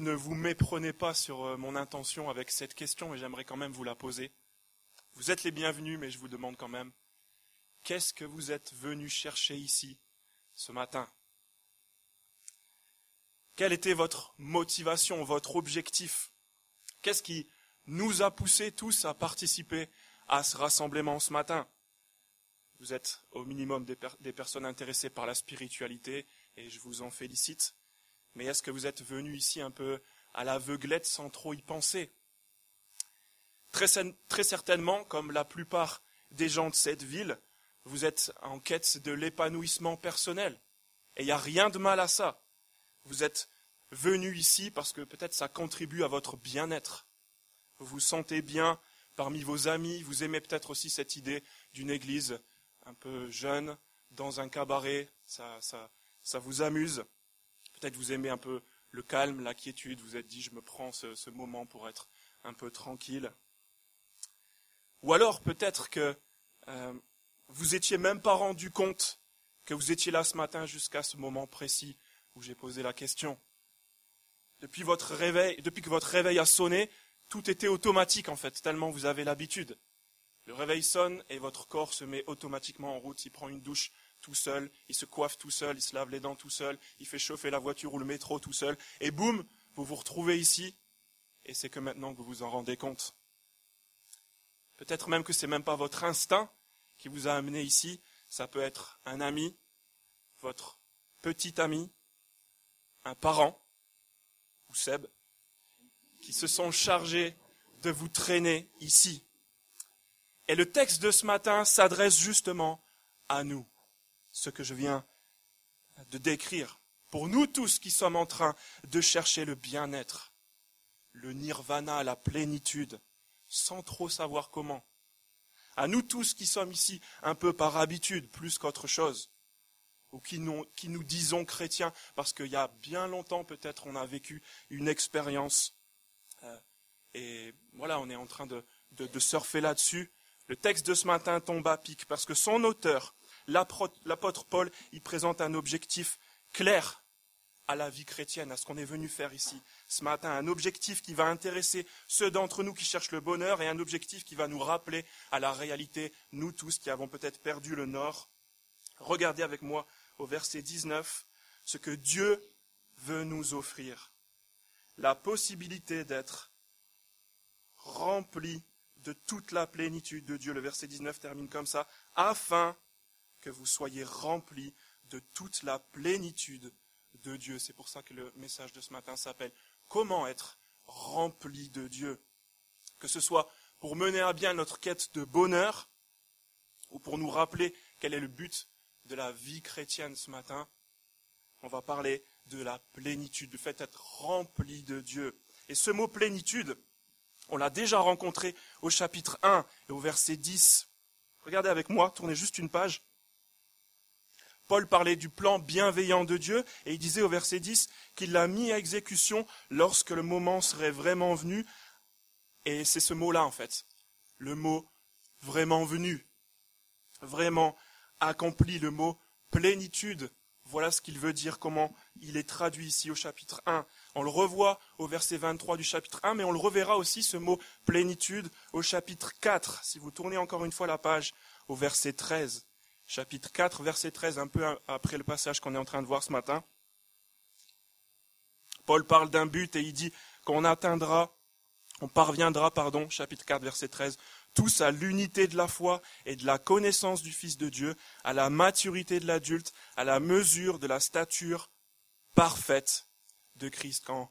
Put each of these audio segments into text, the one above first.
ne vous méprenez pas sur euh, mon intention avec cette question, mais j'aimerais quand même vous la poser. Vous êtes les bienvenus, mais je vous demande quand même, qu'est-ce que vous êtes venus chercher ici ce matin? Quelle était votre motivation, votre objectif? Qu'est-ce qui nous a poussés tous à participer à ce rassemblement ce matin? Vous êtes au minimum des, des personnes intéressées par la spiritualité, et je vous en félicite. Mais est-ce que vous êtes venus ici un peu à l'aveuglette sans trop y penser? Très, certainement, comme la plupart des gens de cette ville, vous êtes en quête de l'épanouissement personnel. Et il n'y a rien de mal à ça. Vous êtes venus ici parce que peut-être ça contribue à votre bien-être. Vous vous sentez bien parmi vos amis, vous aimez peut-être aussi cette idée d'une église un peu jeune, dans un cabaret, ça vous amuse. Peut-être vous aimez un peu le calme, la quiétude, vous êtes dit je me prends ce, moment pour être un peu tranquille. Ou alors peut-être que euh, vous étiez même pas rendu compte que vous étiez là ce matin jusqu'à ce moment précis où j'ai posé la question. Depuis votre réveil, depuis que votre réveil a sonné, tout était automatique en fait, tellement vous avez l'habitude. Le réveil sonne et votre corps se met automatiquement en route, il prend une douche, tout seul, il se coiffe tout seul, il se lave les dents tout seul, il fait chauffer la voiture ou le métro tout seul, et boum, vous vous retrouvez ici, et c'est que maintenant que vous vous en rendez compte. Peut-être même que c'est même pas votre instinct qui vous a amené ici, ça peut être un ami, votre petit ami, un parent, ou Seb, qui se sont chargés de vous traîner ici. Et le texte de ce matin s'adresse justement à nous ce que je viens de décrire. Pour nous tous qui sommes en train de chercher le bien-être, le nirvana, la plénitude, sans trop savoir comment. À nous tous qui sommes ici un peu par habitude, plus qu'autre chose, ou qui nous, disons chrétiens, parce qu'il y a bien longtemps peut-être on a vécu une expérience, euh, et voilà, on est en train de, de surfer là-dessus. Le texte de ce matin tombe à pic, parce que son auteur l'apôtre Paul il présente un objectif clair à la vie chrétienne, à ce qu'on est venu faire ici ce matin, un objectif qui va intéresser ceux d'entre nous qui cherchent le bonheur et un objectif qui va nous rappeler à la réalité, nous tous qui avons peut-être perdu le nord. Regardez avec moi au verset 19 ce que Dieu veut nous offrir. La possibilité d'être rempli de toute la plénitude de Dieu. Le verset 19 termine comme ça, afin que vous soyez remplis de toute la plénitude de Dieu. C'est pour ça que le message de ce matin s'appelle Comment être rempli de Dieu? Que ce soit pour mener à bien notre quête de bonheur ou pour nous rappeler quel est le but de la vie chrétienne ce matin, on va parler de la plénitude, du fait d'être rempli de Dieu. Et ce mot plénitude, on l'a déjà rencontré au chapitre 1 et au verset 10. Regardez avec moi, tournez juste une page. Paul parlait du plan bienveillant de Dieu et il disait au verset 10 qu'il l'a mis à exécution lorsque le moment serait vraiment venu. Et c'est ce mot-là en fait, le mot vraiment venu, vraiment accompli, le mot plénitude. Voilà ce qu'il veut dire, comment il est traduit ici au chapitre 1. On le revoit au verset 23 du chapitre 1, mais on le reverra aussi, ce mot plénitude, au chapitre 4, si vous tournez encore une fois la page, au verset 13 chapitre 4, verset 13, un peu après le passage qu'on est en train de voir ce matin. Paul parle d'un but et il dit qu'on atteindra, on parviendra, pardon, chapitre 4, verset 13, tous à l'unité de la foi et de la connaissance du Fils de Dieu, à la maturité de l'adulte, à la mesure de la stature parfaite de Christ. Quand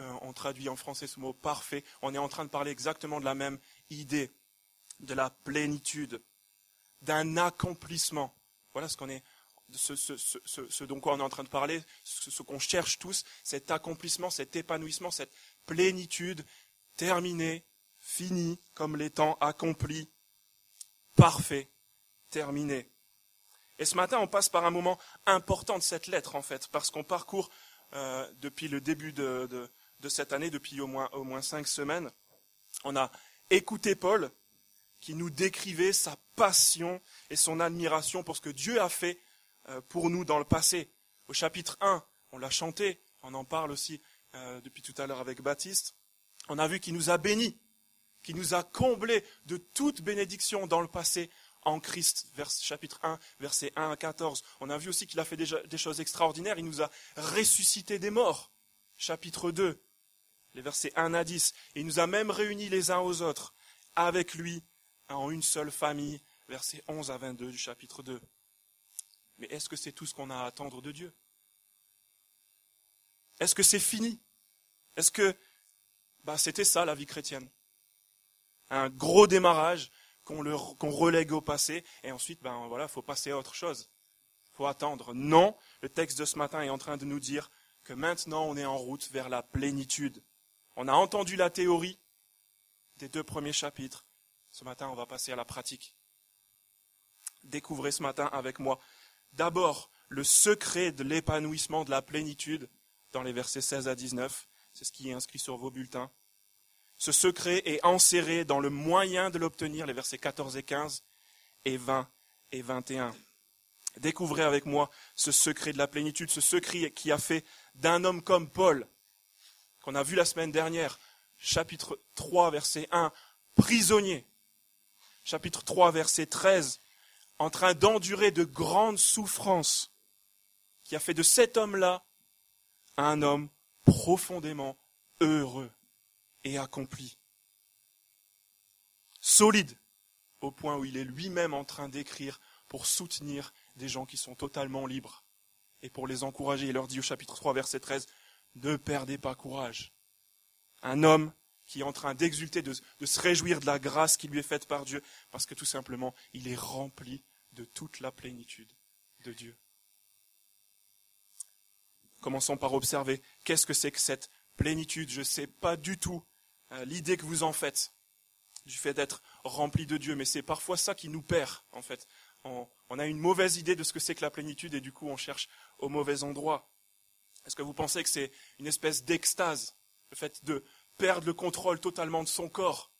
euh, on traduit en français ce mot parfait, on est en train de parler exactement de la même idée, de la plénitude d'un accomplissement. Voilà ce qu'on est, ce, ce, dont quoi on est en train de parler, ce, qu'on cherche tous, cet accomplissement, cet épanouissement, cette plénitude terminée, finie comme l'étant accompli, parfait, terminé. Et ce matin, on passe par un moment important de cette lettre, en fait, parce qu'on parcourt euh, depuis le début de, de, cette année, depuis au moins, au moins cinq semaines, on a écouté Paul, qui nous décrivait sa passion et son admiration pour ce que Dieu a fait euh, pour nous dans le passé. Au chapitre 1, on l'a chanté, on en parle aussi euh, depuis tout à l'heure avec Baptiste, on a vu qu'il nous a bénis, qu'il nous a comblés de toute bénédiction dans le passé en Christ, chapitre 1, versets 1 à 14. On a vu aussi qu'il a fait déjà des choses extraordinaires, il nous a ressuscité des morts, chapitre 2, les versets 1 à 10. il nous a même réunis les uns aux autres, avec lui, en une seule famille, versets 11 à 22 du chapitre 2. Mais est-ce que c'est tout ce qu'on a à attendre de Dieu? Est-ce que c'est fini? Est-ce que bah, c'était ça la vie chrétienne Un gros démarrage qu'on relègue au passé et ensuite ben voilà, faut passer à autre chose. Faut attendre. Non, le texte de ce matin est en train de nous dire que maintenant on est en route vers la plénitude. On a entendu la théorie des deux premiers chapitres. Ce matin, on va passer à la pratique. Découvrez ce matin avec moi d'abord le secret de l'épanouissement de la plénitude dans les versets 16 à 19. C'est ce qui est inscrit sur vos bulletins. Ce secret est enserré dans le moyen de l'obtenir, les versets 14 et 15 et 20 et 21. Découvrez avec moi ce secret de la plénitude, ce secret qui a fait d'un homme comme Paul, qu'on a vu la semaine dernière, chapitre 3, verset 1, prisonnier. Chapitre 3, verset 13, en train d'endurer de grandes souffrances, qui a fait de cet homme-là un homme profondément heureux et accompli. Solide, au point où il est lui-même en train d'écrire pour soutenir des gens qui sont totalement libres et pour les encourager. Il leur dit au chapitre 3, verset 13, ne perdez pas courage. Un homme qui est en train d'exulter, de, se réjouir de la grâce qui lui est faite par Dieu, parce que tout simplement, il est rempli de toute la plénitude de Dieu. Commençons par observer qu'est-ce que c'est que cette plénitude? Je ne sais pas du tout euh, l'idée que vous en faites du fait d'être rempli de Dieu, mais c'est parfois ça qui nous perd, en fait. On a une mauvaise idée de ce que c'est que la plénitude et du coup on cherche au mauvais endroit. Est-ce que vous pensez que c'est une espèce d'extase, le fait de perdre le contrôle totalement de son corps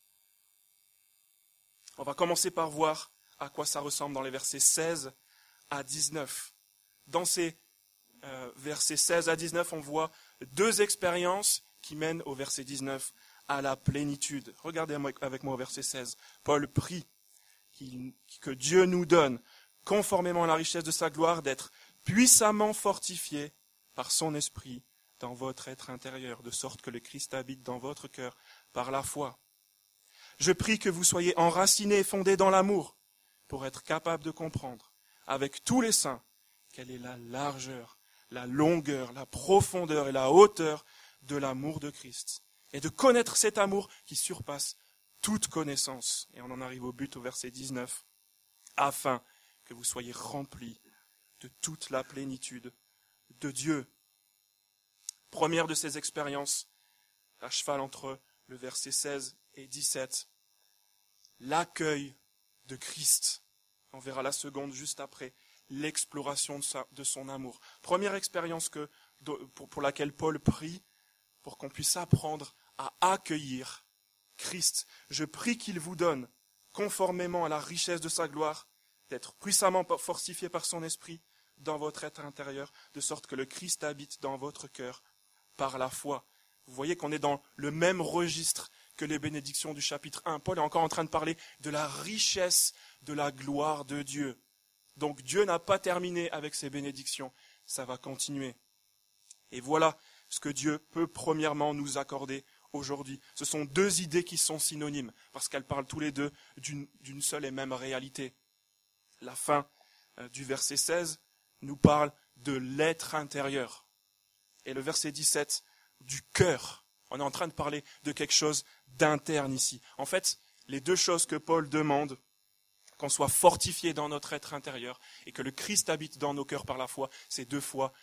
On va commencer par voir à quoi ça ressemble dans les versets 16 à 19. Dans ces euh, versets 16 à 19, on voit deux expériences qui mènent au verset 19 à la plénitude. Regardez avec moi au verset 16. Paul prie que Dieu nous donne, conformément à la richesse de sa gloire, d'être puissamment fortifié par son esprit dans votre être intérieur, de sorte que le Christ habite dans votre cœur par la foi. Je prie que vous soyez enracinés et fondés dans l'amour, pour être capable de comprendre, avec tous les saints, quelle est la largeur, la longueur, la profondeur et la hauteur de l'amour de Christ, et de connaître cet amour qui surpasse toute connaissance. Et on en arrive au but au verset 19, afin que vous soyez remplis de toute la plénitude de Dieu. Première de ces expériences, à cheval entre le verset 16 et 17, l'accueil de Christ. On verra la seconde juste après, l'exploration de, son amour. Première expérience que, pour laquelle Paul prie, pour qu'on puisse apprendre à accueillir Christ. Je prie qu'il vous donne, conformément à la richesse de sa gloire, d'être puissamment fortifié par son esprit dans votre être intérieur, de sorte que le Christ habite dans votre cœur par la foi. Vous voyez qu'on est dans le même registre que les bénédictions du chapitre 1. Paul est encore en train de parler de la richesse de la gloire de Dieu. Donc Dieu n'a pas terminé avec ses bénédictions, ça va continuer. Et voilà ce que Dieu peut premièrement nous accorder aujourd'hui. Ce sont deux idées qui sont synonymes, parce qu'elles parlent tous les deux d'une seule et même réalité. La fin euh, du verset 16 nous parle de l'être intérieur. Et le verset 17, du cœur. On est en train de parler de quelque chose d'interne ici. En fait, les deux choses que Paul demande, qu'on soit fortifié dans notre être intérieur et que le Christ habite dans nos cœurs par la foi, c'est deux fois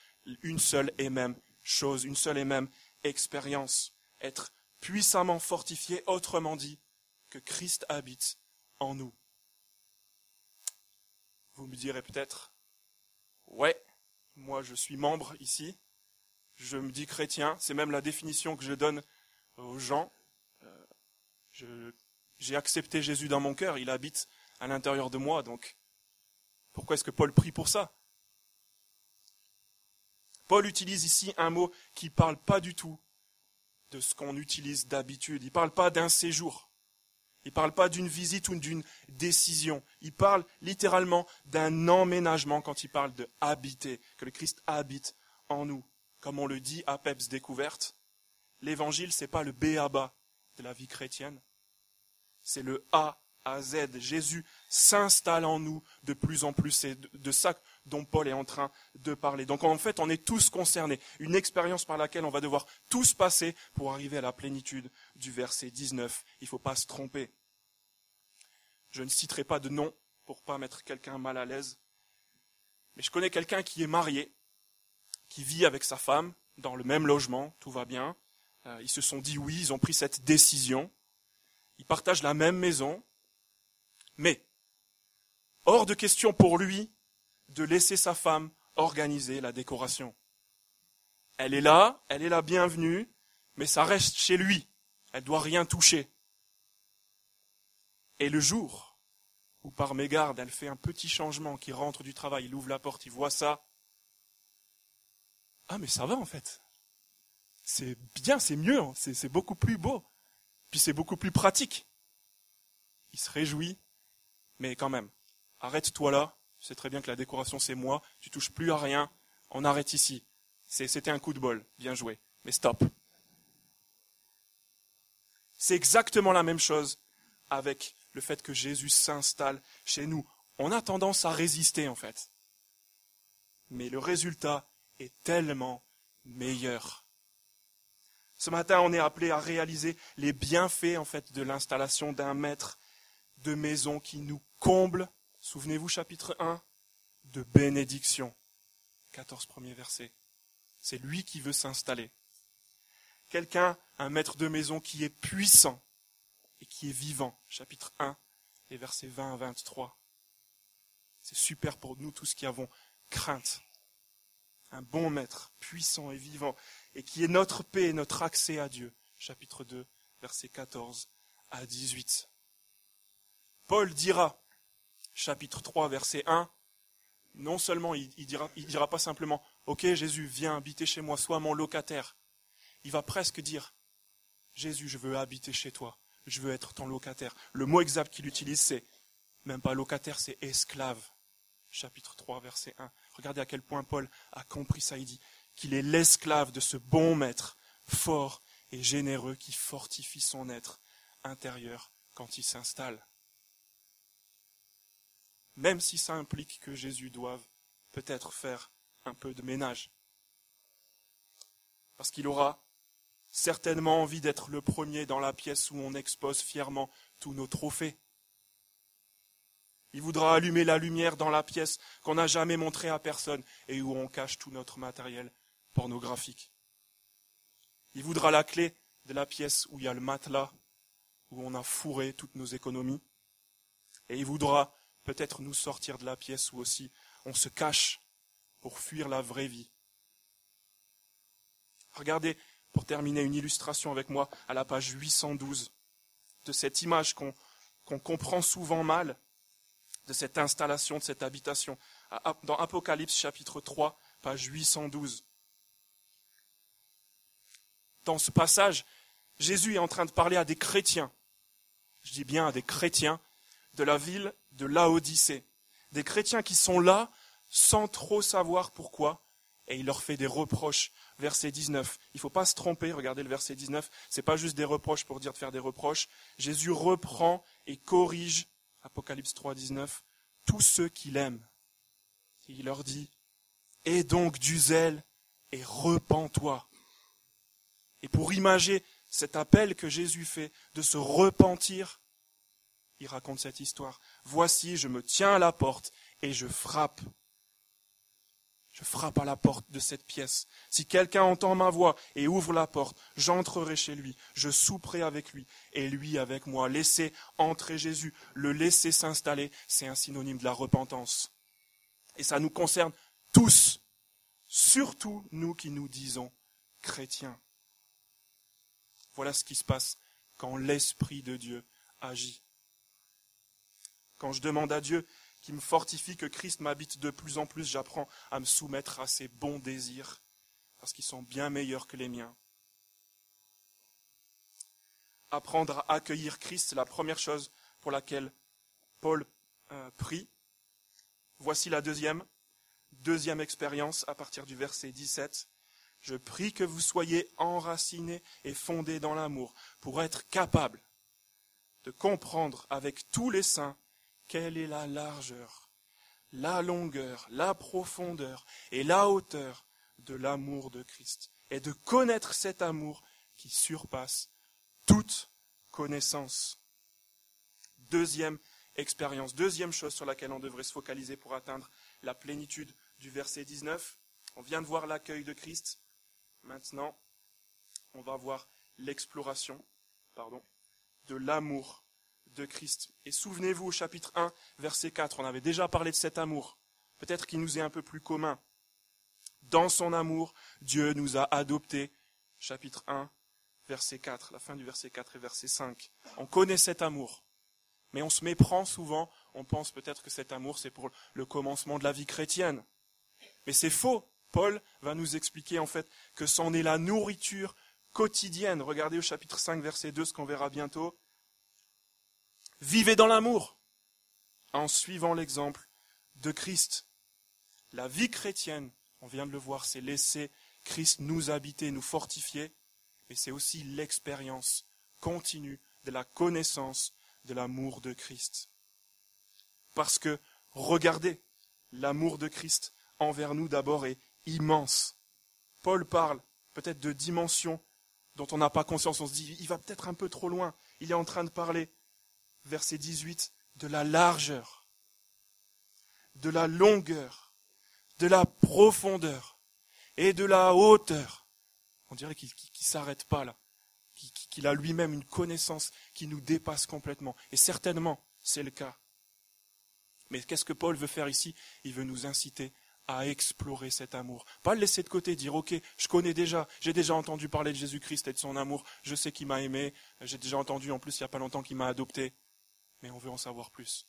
une seule et même chose, une seule et même expérience. Être puissamment fortifié, autrement dit, que Christ habite en nous. Vous me direz peut-être, ouais, moi je suis membre ici, je me dis chrétien, c'est même la définition que je donne aux gens. Euh, j'ai accepté Jésus dans mon cœur, il habite à l'intérieur de moi, donc pourquoi est-ce que Paul prie pour ça? Paul utilise ici un mot qui ne parle pas du tout de ce qu'on utilise d'habitude. Il ne parle pas d'un séjour. Il ne parle pas d'une visite ou d'une décision. Il parle littéralement d'un emménagement quand il parle de habiter, que le Christ habite en nous. Comme on le dit à Peps Découverte, l'évangile, c'est pas le B à bas de la vie chrétienne. C'est le A à Z. Jésus s'installe en nous de plus en plus. C'est de ça dont Paul est en train de parler. Donc en fait, on est tous concernés. Une expérience par laquelle on va devoir tous passer pour arriver à la plénitude du verset 19. Il ne faut pas se tromper. Je ne citerai pas de nom pour pas mettre quelqu'un mal à l'aise. Mais je connais quelqu'un qui est marié, qui vit avec sa femme dans le même logement, tout va bien. Euh, ils se sont dit oui, ils ont pris cette décision. Ils partagent la même maison. Mais, hors de question pour lui de laisser sa femme organiser la décoration. Elle est là, elle est la bienvenue, mais ça reste chez lui. Elle doit rien toucher. Et le jour où par mégarde elle fait un petit changement, qui rentre du travail, il ouvre la porte, il voit ça. Ah mais ça va en fait. C'est bien, c'est mieux, hein. c'est beaucoup plus beau. Puis c'est beaucoup plus pratique. Il se réjouit, mais quand même, arrête-toi là, tu sais très bien que la décoration c'est moi, tu touches plus à rien, on arrête ici. C'était un coup de bol, bien joué, mais stop. C'est exactement la même chose avec le fait que Jésus s'installe chez nous. On a tendance à résister en fait. Mais le résultat est tellement meilleur. Ce matin, on est appelé à réaliser les bienfaits en fait de l'installation d'un maître de maison qui nous comble Souvenez-vous, chapitre 1, de bénédiction. 14 premiers versets. C'est lui qui veut s'installer. Quelqu'un, un maître de maison qui est puissant et qui est vivant. Chapitre 1, les versets 20 à 23. C'est super pour nous tous qui avons crainte. Un bon maître, puissant et vivant, et qui est notre paix et notre accès à Dieu. Chapitre 2, versets 14 à 18. Paul dira chapitre 3, verset 1, non seulement il, ne dira, il dira pas simplement Ok Jésus, viens habiter chez moi, sois mon locataire. Il va presque dire Jésus, je veux habiter chez toi, je veux être ton locataire. Le mot exact qu'il utilise, c'est même pas locataire, c'est esclave. Chapitre 3, verset 1. Regardez à quel point Paul a compris ça. Il dit qu'il est l'esclave de ce bon maître, fort et généreux, qui fortifie son être intérieur quand il s'installe même si ça implique que Jésus doive peut-être faire un peu de ménage. Parce qu'il aura certainement envie d'être le premier dans la pièce où on expose fièrement tous nos trophées. Il voudra allumer la lumière dans la pièce qu'on n'a jamais montrée à personne et où on cache tout notre matériel pornographique. Il voudra la clé de la pièce où il y a le matelas, où on a fourré toutes nos économies. Et il voudra peut-être nous sortir de la pièce où aussi on se cache pour fuir la vraie vie. Regardez, pour terminer, une illustration avec moi à la page 812 de cette image qu'on comprend souvent mal, de cette installation, de cette habitation, dans Apocalypse chapitre 3, page 812. Dans ce passage, Jésus est en train de parler à des chrétiens, je dis bien à des chrétiens, de la ville de Laodicée. Des chrétiens qui sont là sans trop savoir pourquoi, et il leur fait des reproches. Verset 19. Il ne faut pas se tromper, regardez le verset 19. Ce n'est pas juste des reproches pour dire de faire des reproches. Jésus reprend et corrige, Apocalypse 3, 19, tous ceux qu'il aime. Il leur dit, Aie donc du zèle et repens-toi. Et pour imager cet appel que Jésus fait de se repentir, il raconte cette histoire. Voici, je me tiens à la porte et je frappe. Je frappe à la porte de cette pièce. Si quelqu'un entend ma voix et ouvre la porte, j'entrerai chez lui, je souperai avec lui et lui avec moi. Laisser entrer Jésus, le laisser s'installer, c'est un synonyme de la repentance. Et ça nous concerne tous, surtout nous qui nous disons chrétiens. Voilà ce qui se passe quand l'Esprit de Dieu agit. Quand je demande à Dieu qui me fortifie, que Christ m'habite de plus en plus, j'apprends à me soumettre à ses bons désirs, parce qu'ils sont bien meilleurs que les miens. apprendre à accueillir Christ, c'est la première chose pour laquelle Paul euh, prie. Voici la deuxième, deuxième expérience à partir du verset 17. Je prie que vous soyez enracinés et fondés dans l'amour pour être capables de comprendre avec tous les saints quelle est la largeur, la longueur, la profondeur et la hauteur de l'amour de Christ, et de connaître cet amour qui surpasse toute connaissance. Deuxième expérience, deuxième chose sur laquelle on devrait se focaliser pour atteindre la plénitude du verset 19. On vient de voir l'accueil de Christ. Maintenant, on va voir l'exploration, de l'amour de Christ. Et souvenez-vous au chapitre 1, verset 4, on avait déjà parlé de cet amour. Peut-être qu'il nous est un peu plus commun. Dans son amour, Dieu nous a adoptés. Chapitre 1, verset 4, la fin du verset 4 et verset 5. On connaît cet amour. Mais on se méprend souvent, on pense peut-être que cet amour c'est pour le commencement de la vie chrétienne. Mais c'est faux. Paul va nous expliquer en fait que c'en est la nourriture quotidienne. Regardez au chapitre 5, verset 2, ce qu'on verra bientôt. Vivez dans l'amour en suivant l'exemple de Christ. La vie chrétienne, on vient de le voir, c'est laisser Christ nous habiter, nous fortifier, mais c'est aussi l'expérience continue de la connaissance de l'amour de Christ. Parce que, regardez, l'amour de Christ envers nous d'abord est immense. Paul parle peut-être de dimensions dont on n'a pas conscience. On se dit, il va peut-être un peu trop loin. Il est en train de parler, verset 18, de la largeur, de la longueur, de la profondeur et de la hauteur. On dirait qu'il s'arrête pas là, qu'il a lui-même une connaissance qui nous dépasse complètement. Et certainement, c'est le cas. Mais qu'est-ce que Paul veut faire ici? Il veut nous inciter à explorer cet amour. Pas le laisser de côté, dire ok, je connais déjà, j'ai déjà entendu parler de Jésus-Christ et de son amour, je sais qu'il m'a aimé, j'ai déjà entendu en plus il n'y a pas longtemps qu'il m'a adopté. Mais on veut en savoir plus.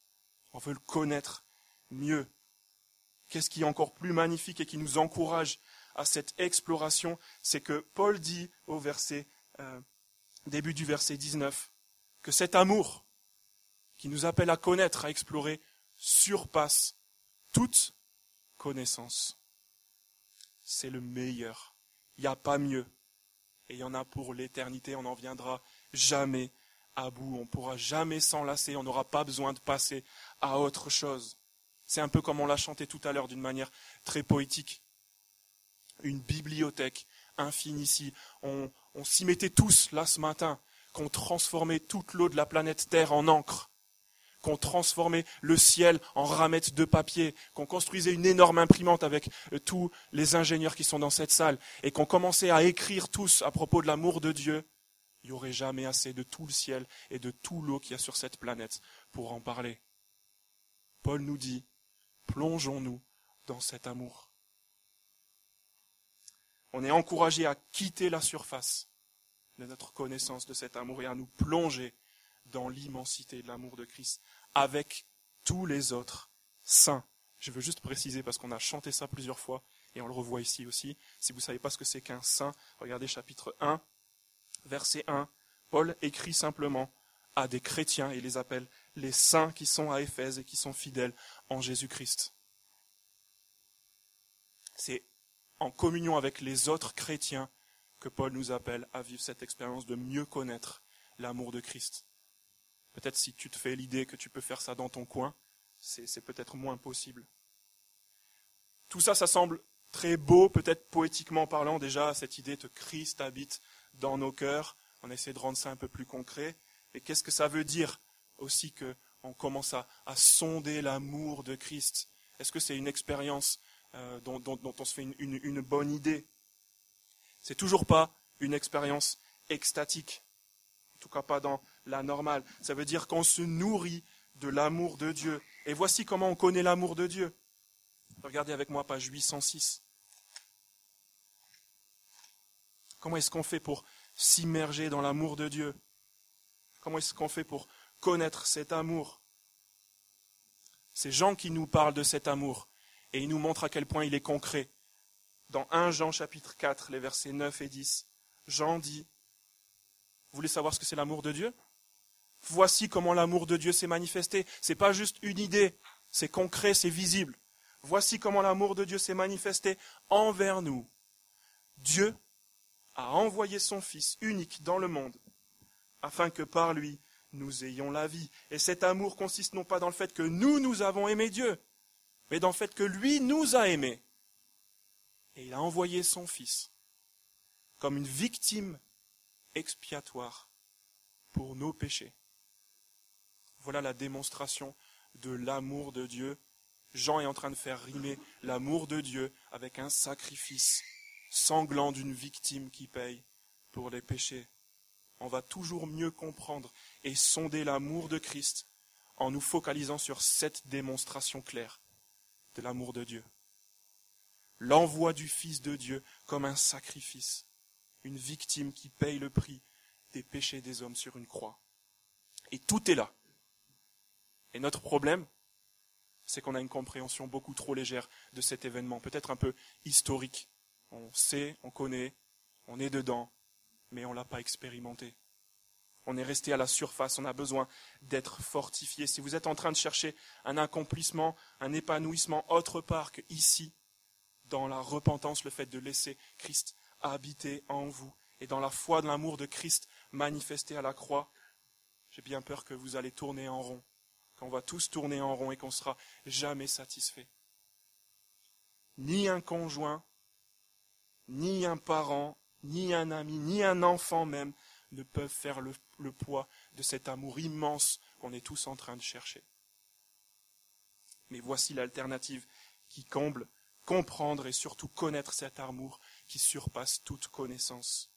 On veut le connaître mieux. Qu'est-ce qui est encore plus magnifique et qui nous encourage à cette exploration, c'est que Paul dit au verset, euh, début du verset 19, que cet amour qui nous appelle à connaître, à explorer, surpasse toute connaissance. C'est le meilleur. Il n'y a pas mieux. Et il y en a pour l'éternité. On n'en viendra jamais à bout. On ne pourra jamais s'enlacer. On n'aura pas besoin de passer à autre chose. C'est un peu comme on l'a chanté tout à l'heure d'une manière très poétique. Une bibliothèque infinie On, on s'y mettait tous là ce matin, qu'on transformait toute l'eau de la planète Terre en encre qu'on transformait le ciel en ramettes de papier, qu'on construisait une énorme imprimante avec euh, tous les ingénieurs qui sont dans cette salle, et qu'on commençait à écrire tous à propos de l'amour de Dieu, il n'y aurait jamais assez de tout le ciel et de tout l'eau qu'il y a sur cette planète pour en parler. Paul nous dit, plongeons-nous dans cet amour. On est encouragé à quitter la surface de notre connaissance de cet amour et à nous plonger dans l'immensité de l'amour de Christ avec tous les autres saints. Je veux juste préciser parce qu'on a chanté ça plusieurs fois et on le revoit ici aussi. Si vous ne savez pas ce que c'est qu'un saint, regardez chapitre 1, verset 1. Paul écrit simplement à des chrétiens et les appelle les saints qui sont à Éphèse et qui sont fidèles en Jésus-Christ. C'est en communion avec les autres chrétiens que Paul nous appelle à vivre cette expérience de mieux connaître l'amour de Christ. Peut-être si tu te fais l'idée que tu peux faire ça dans ton coin, c'est peut-être moins possible. Tout ça, ça semble très beau, peut-être poétiquement parlant déjà, cette idée que Christ habite dans nos cœurs. On essaie de rendre ça un peu plus concret. Et qu'est-ce que ça veut dire aussi qu'on commence à, sonder l'amour de Christ? Est-ce que c'est une expérience euh, dont, on se fait une, une bonne idée? C'est toujours pas une expérience extatique. En tout cas pas dans la normale. Ça veut dire qu'on se nourrit de l'amour de Dieu. Et voici comment on connaît l'amour de Dieu. Regardez avec moi page 806. Comment est-ce qu'on fait pour s'immerger dans l'amour de Dieu? Comment est-ce qu'on fait pour connaître cet amour? C'est Jean qui nous parle de cet amour et il nous montre à quel point il est concret. Dans 1 Jean chapitre 4, les versets 9 et 10, Jean dit Vous voulez savoir ce que c'est l'amour de Dieu? Voici comment l'amour de Dieu s'est manifesté. C'est pas juste une idée, c'est concret, c'est visible. Voici comment l'amour de Dieu s'est manifesté envers nous. Dieu a envoyé son Fils unique dans le monde, afin que par lui nous ayons la vie. Et cet amour consiste non pas dans le fait que nous, nous avons aimé Dieu, mais dans le fait que lui nous a aimés. Et il a envoyé son Fils comme une victime expiatoire pour nos péchés. Voilà la démonstration de l'amour de Dieu. Jean est en train de faire rimer l'amour de Dieu avec un sacrifice sanglant d'une victime qui paye pour les péchés. On va toujours mieux comprendre et sonder l'amour de Christ en nous focalisant sur cette démonstration claire de l'amour de Dieu. L'envoi du Fils de Dieu comme un sacrifice, une victime qui paye le prix des péchés des hommes sur une croix. Et tout est là. Et notre problème, c'est qu'on a une compréhension beaucoup trop légère de cet événement, peut-être un peu historique. On sait, on connaît, on est dedans, mais on ne l'a pas expérimenté. On est resté à la surface, on a besoin d'être fortifié. Si vous êtes en train de chercher un accomplissement, un épanouissement autre part qu'ici, dans la repentance, le fait de laisser Christ habiter en vous, et dans la foi de l'amour de Christ manifesté à la croix, j'ai bien peur que vous allez tourner en rond qu'on va tous tourner en rond et qu'on sera jamais satisfait. Ni un conjoint, ni un parent, ni un ami, ni un enfant même ne peuvent faire le, poids de cet amour immense qu'on est tous en train de chercher. Mais voici l'alternative qui comble, comprendre et surtout connaître cet amour qui surpasse toute connaissance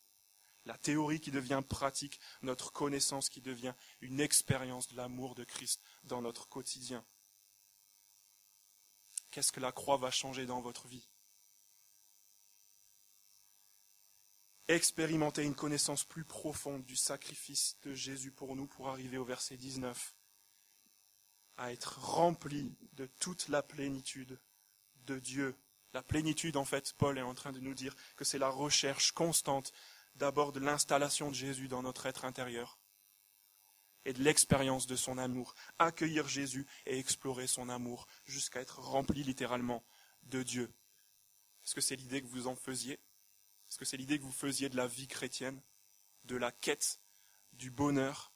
la théorie qui devient pratique, notre connaissance qui devient une expérience de l'amour de Christ dans notre quotidien. Qu'est-ce que la croix va changer dans votre vie? Expérimenter une connaissance plus profonde du sacrifice de Jésus pour nous pour arriver au verset 19, à être rempli de toute la plénitude de Dieu. La plénitude, en fait, Paul est en train de nous dire que c'est la recherche constante d'abord de l'installation de Jésus dans notre être intérieur et de l'expérience de son amour, accueillir Jésus et explorer son amour jusqu'à être rempli littéralement de Dieu. Est-ce que c'est l'idée que vous en faisiez? Est-ce que c'est l'idée que vous faisiez de la vie chrétienne, de la quête, du bonheur?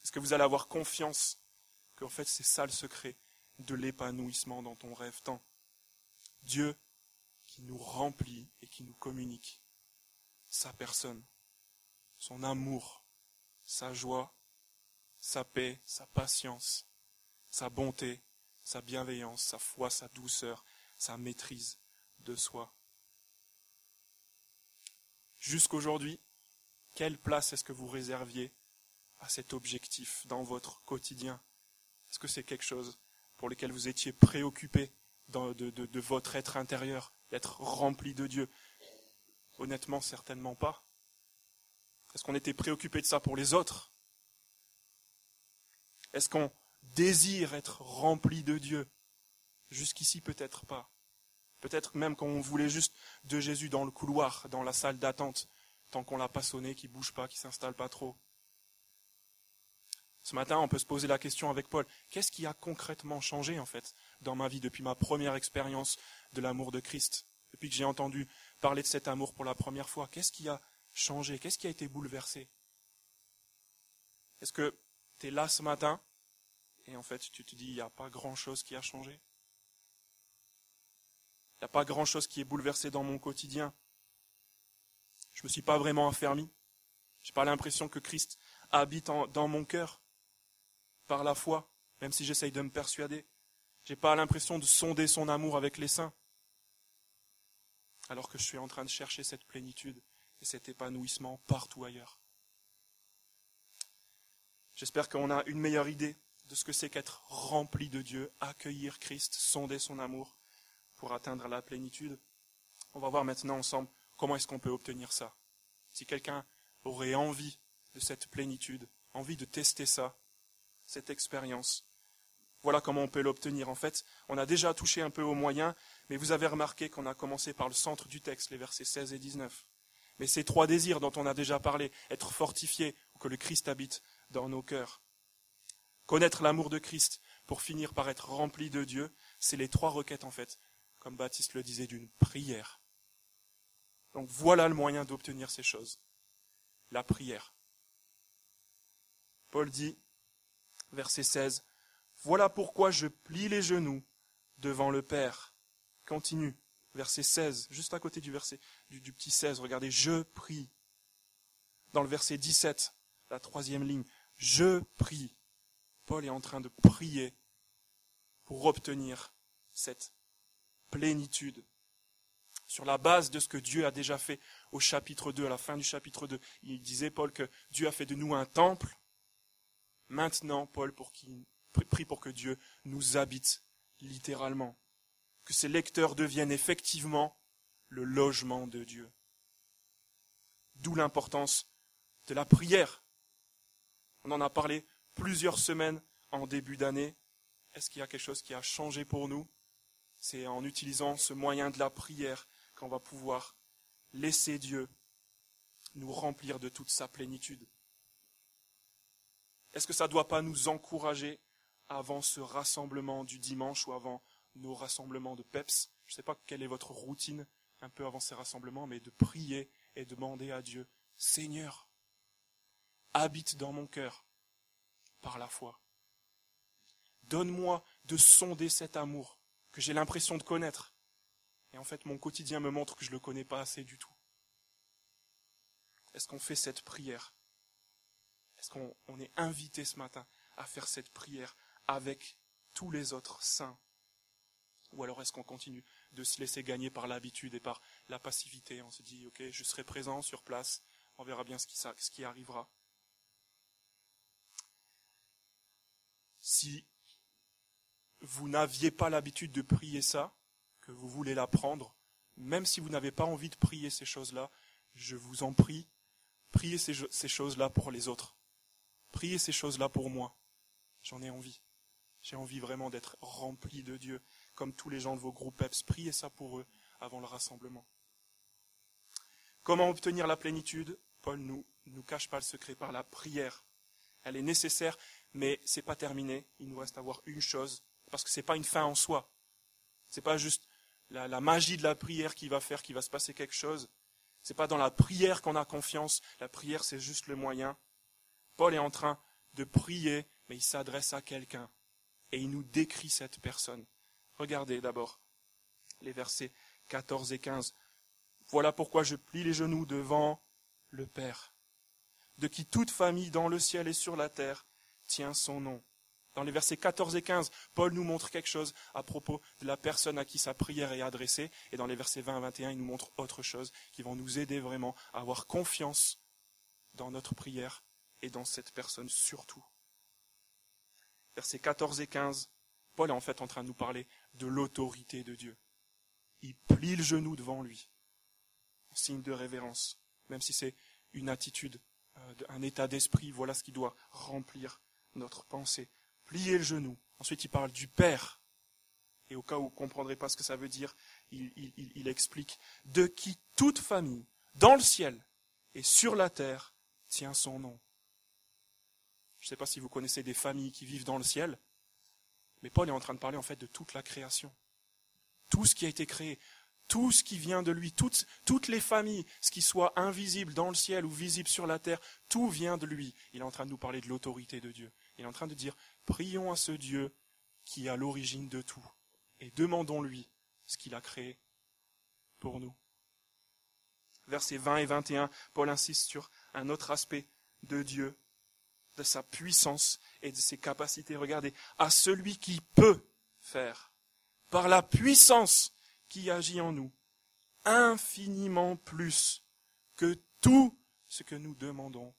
Est-ce que vous allez avoir confiance qu'en fait c'est ça le secret de l'épanouissement dont on rêve? Tant Dieu qui nous remplit et qui nous communique sa personne, son amour, sa joie, sa paix, sa patience, sa bonté, sa bienveillance, sa foi, sa douceur, sa maîtrise de soi. Jusqu'aujourd'hui, quelle place est-ce que vous réserviez à cet objectif dans votre quotidien? Est-ce que c'est quelque chose pour lequel vous étiez préoccupé de, votre être intérieur, d'être rempli de Dieu? Honnêtement, certainement pas. Est-ce qu'on était préoccupé de ça pour les autres? Est-ce qu'on désire être rempli de Dieu? Jusqu'ici, peut-être pas. Peut-être même qu'on voulait juste de Jésus dans le couloir, dans la salle d'attente, tant qu'on l'a pas sonné, qu'il bouge pas, qu'il s'installe pas trop. Ce matin, on peut se poser la question avec Paul, qu'est-ce qui a concrètement changé en fait dans ma vie depuis ma première expérience de l'amour de Christ, depuis que j'ai entendu parler de cet amour pour la première fois Qu'est-ce qui a changé? Qu'est-ce qui a été bouleversé? Est-ce que tu es là ce matin et en fait tu te dis il n'y a pas grand-chose qui a changé? Il n'y a pas grand-chose qui est bouleversé dans mon quotidien Je ne me suis pas vraiment affermi Je n'ai pas l'impression que Christ habite dans mon cœur par la foi, même si j'essaye de me persuader. Je n'ai pas l'impression de sonder son amour avec les saints alors que je suis en train de chercher cette plénitude et cet épanouissement partout ailleurs. J'espère qu'on a une meilleure idée de ce que c'est qu'être rempli de Dieu, accueillir Christ, sonder son amour pour atteindre la plénitude. On va voir maintenant ensemble comment est-ce qu'on peut obtenir ça. Si quelqu'un aurait envie de cette plénitude, envie de tester ça, cette expérience, voilà comment on peut l'obtenir. En fait, on a déjà touché un peu aux moyens, mais vous avez remarqué qu'on a commencé par le centre du texte, les versets 16 et 19. Mais ces trois désirs dont on a déjà parlé, être fortifié, ou que le Christ habite dans nos cœurs. Connaître l'amour de Christ pour finir par être rempli de Dieu, c'est les trois requêtes en fait, comme Baptiste le disait, d'une prière. Donc voilà le moyen d'obtenir ces choses. La prière. Paul dit, verset 16, Voilà pourquoi je plie les genoux devant le Père. Continue, verset 16, juste à côté du petit 16, regardez, je prie. Dans le verset 17, la troisième ligne, je prie. Paul est en train de prier pour obtenir cette plénitude. Sur la base de ce que Dieu a déjà fait au chapitre 2, à la fin du chapitre 2, il disait, Paul, que Dieu a fait de nous un temple. Maintenant, Paul prie pour que Dieu nous habite littéralement. Que ces lecteurs deviennent effectivement le logement de Dieu. D'où l'importance de la prière. On en a parlé plusieurs semaines en début d'année. Est-ce qu'il y a quelque chose qui a changé pour nous? C'est en utilisant ce moyen de la prière qu'on va pouvoir laisser Dieu nous remplir de toute sa plénitude. Est-ce que ça ne doit pas nous encourager avant ce rassemblement du dimanche ou avant nos rassemblements de PEPS? Je ne sais pas quelle est votre routine un peu avant ces rassemblements, mais de prier et demander à Dieu, Seigneur, habite dans mon cœur par la foi. Donne-moi de sonder cet amour que j'ai l'impression de connaître. Et en fait, mon quotidien me montre que je ne le connais pas assez du tout. Est-ce qu'on fait cette prière? Est-ce qu'on est invité ce matin à faire cette prière avec tous les autres saints? Ou alors est-ce qu'on continue de se laisser gagner par l'habitude et par la passivité? On se dit, ok, je serai présent sur place, on verra bien ce qui, ce qui arrivera. Si vous n'aviez pas l'habitude de prier ça, que vous voulez l'apprendre, même si vous n'avez pas envie de prier ces choses-là, je vous en prie, priez ces, choses-là pour les autres. Priez ces choses-là pour moi. J'en ai envie. J'ai envie vraiment d'être rempli de Dieu, comme tous les gens de vos groupes EPS. Priez ça pour eux avant le rassemblement. Comment obtenir la plénitude? Paul nous, nous cache pas le secret par la prière. Elle est nécessaire, mais c'est pas terminé. Il nous reste à voir une chose, parce que c'est pas une fin en soi. C'est pas juste la, magie de la prière qui va faire qu'il va se passer quelque chose. C'est pas dans la prière qu'on a confiance. La prière, c'est juste le moyen. Paul est en train de prier, mais il s'adresse à quelqu'un. Et il nous décrit cette personne. Regardez d'abord les versets 14 et 15. Voilà pourquoi je plie les genoux devant le Père, de qui toute famille dans le ciel et sur la terre tient son nom. Dans les versets 14 et 15, Paul nous montre quelque chose à propos de la personne à qui sa prière est adressée. Et dans les versets 20 et 21, il nous montre autre chose qui vont nous aider vraiment à avoir confiance dans notre prière et dans cette personne surtout. Versets 14 et 15, Paul est en fait en train de nous parler de l'autorité de Dieu. Il plie le genou devant lui, en signe de révérence, même si c'est une attitude, euh, un état d'esprit, voilà ce qui doit remplir notre pensée plier le genou. Ensuite, il parle du Père. Et au cas où vous ne comprendrez pas ce que ça veut dire, il, explique de qui toute famille, dans le ciel et sur la terre, tient son nom. Je ne sais pas si vous connaissez des familles qui vivent dans le ciel, mais Paul est en train de parler en fait de toute la création. Tout ce qui a été créé, tout ce qui vient de lui, toutes les familles, ce qui soit invisible dans le ciel ou visible sur la terre, tout vient de lui. Il est en train de nous parler de l'autorité de Dieu. Il est en train de dire, prions à ce Dieu qui est à l'origine de tout et demandons-lui ce qu'il a créé pour nous. Versets 20 et 21, Paul insiste sur un autre aspect de Dieu, de sa puissance et de ses capacités. Regardez, à celui qui peut faire, par la puissance qui agit en nous, infiniment plus que tout ce que nous demandons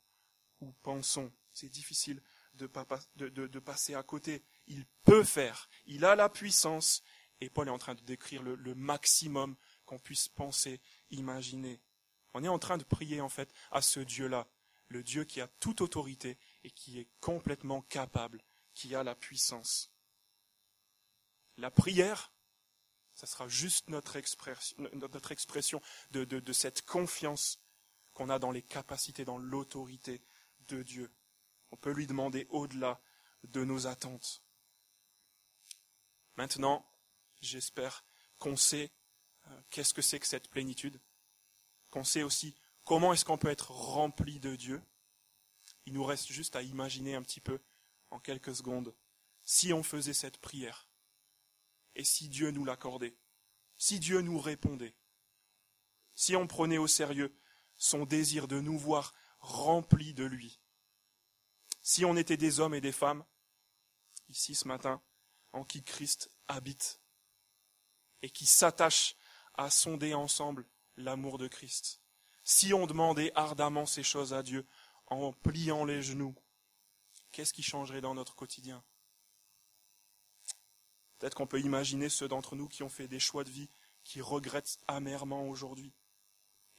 ou pensons. C'est difficile de, passer à côté. Il peut faire. Il a la puissance. Et Paul est en train de décrire le, maximum qu'on puisse penser, imaginer. On est en train de prier en fait à ce Dieu-là, le Dieu qui a toute autorité et qui est complètement capable, qui a la puissance. La prière, ça sera juste notre expression, de cette confiance qu'on a dans les capacités, dans l'autorité de Dieu. On peut lui demander au-delà de nos attentes. Maintenant, j'espère qu'on sait euh, qu'est-ce que c'est que cette plénitude, qu'on sait aussi comment est-ce qu'on peut être rempli de Dieu. Il nous reste juste à imaginer un petit peu, en quelques secondes, si on faisait cette prière, et si Dieu nous l'accordait, si Dieu nous répondait, si on prenait au sérieux son désir de nous voir remplis de lui, si on était des hommes et des femmes, ici ce matin, en qui Christ habite, et qui s'attachent à sonder ensemble l'amour de Christ, si on demandait ardemment ces choses à Dieu en pliant les genoux, qu'est-ce qui changerait dans notre quotidien? Peut-être qu'on peut imaginer ceux d'entre nous qui ont fait des choix de vie, qui regrettent amèrement aujourd'hui,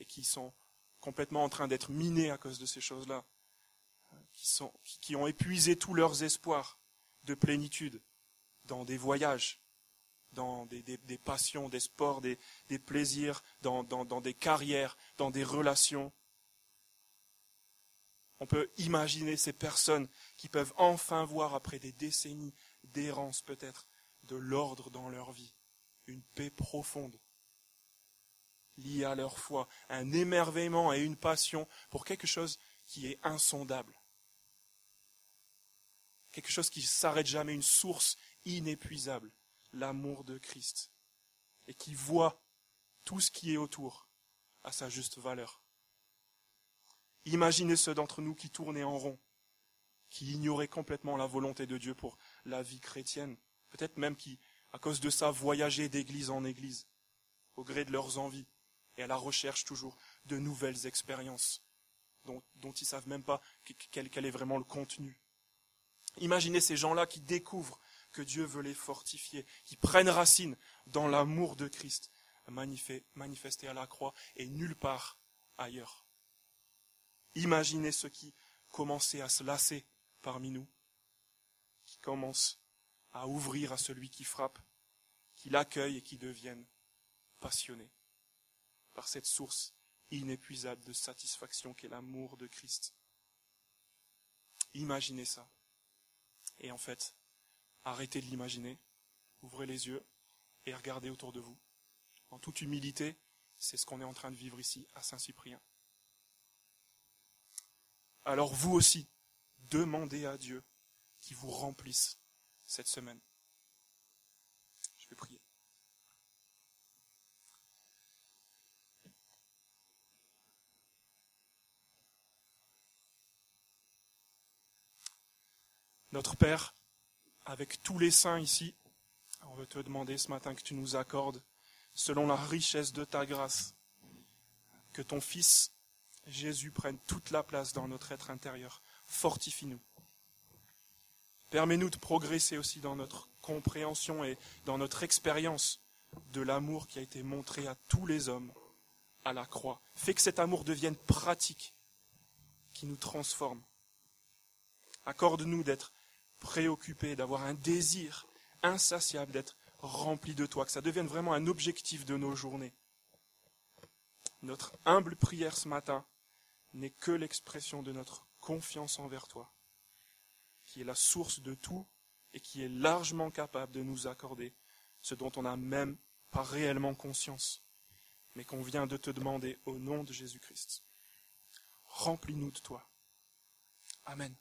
et qui sont complètement en train d'être minés à cause de ces choses-là, qui, sont, qui ont épuisé tous leurs espoirs de plénitude dans des voyages, dans des, passions, des sports, des, plaisirs, dans, dans des carrières, dans des relations. On peut imaginer ces personnes qui peuvent enfin voir, après des décennies d'errance peut-être, de l'ordre dans leur vie, une paix profonde, liée à leur foi, un émerveillement et une passion pour quelque chose qui est insondable, quelque chose qui s'arrête jamais, une source inépuisable, l'amour de Christ, et qui voit tout ce qui est autour à sa juste valeur. Imaginez ceux d'entre nous qui tournaient en rond, qui ignoraient complètement la volonté de Dieu pour la vie chrétienne, peut-être même qui, à cause de ça, voyageaient d'église en église, au gré de leurs envies, et à la recherche toujours de nouvelles expériences, dont, ils ne savent même pas quel, quel est vraiment le contenu. Imaginez ces gens-là qui découvrent que Dieu veut les fortifier, qui prennent racine dans l'amour de Christ, manifesté à la croix et nulle part ailleurs. Imaginez ceux qui commençaient à se lasser parmi nous, qui commencent à ouvrir à celui qui frappe, qui l'accueille et qui deviennent passionnés par cette source inépuisable de satisfaction qu'est l'amour de Christ. Imaginez ça. Et en fait, arrêtez de l'imaginer, ouvrez les yeux et regardez autour de vous. En toute humilité, c'est ce qu'on est en train de vivre ici à Saint-Cyprien. Alors vous aussi, demandez à Dieu qu'il vous remplisse cette semaine. Je vais prier. Notre Père, avec tous les saints ici, on veut te demander ce matin que tu nous accordes, selon la richesse de ta grâce, que ton Fils Jésus prenne toute la place dans notre être intérieur. Fortifie-nous. Permets-nous de progresser aussi dans notre compréhension et dans notre expérience de l'amour qui a été montré à tous les hommes à la croix. Fais que cet amour devienne pratique, qui nous transforme. Accorde-nous d'être préoccupé, d'avoir un désir insatiable d'être rempli de toi, que ça devienne vraiment un objectif de nos journées. Notre humble prière ce matin n'est que l'expression de notre confiance envers toi, qui est la source de tout et qui est largement capable de nous accorder ce dont on n'a même pas réellement conscience, mais qu'on vient de te demander au nom de Jésus-Christ. Remplis-nous de toi. Amen.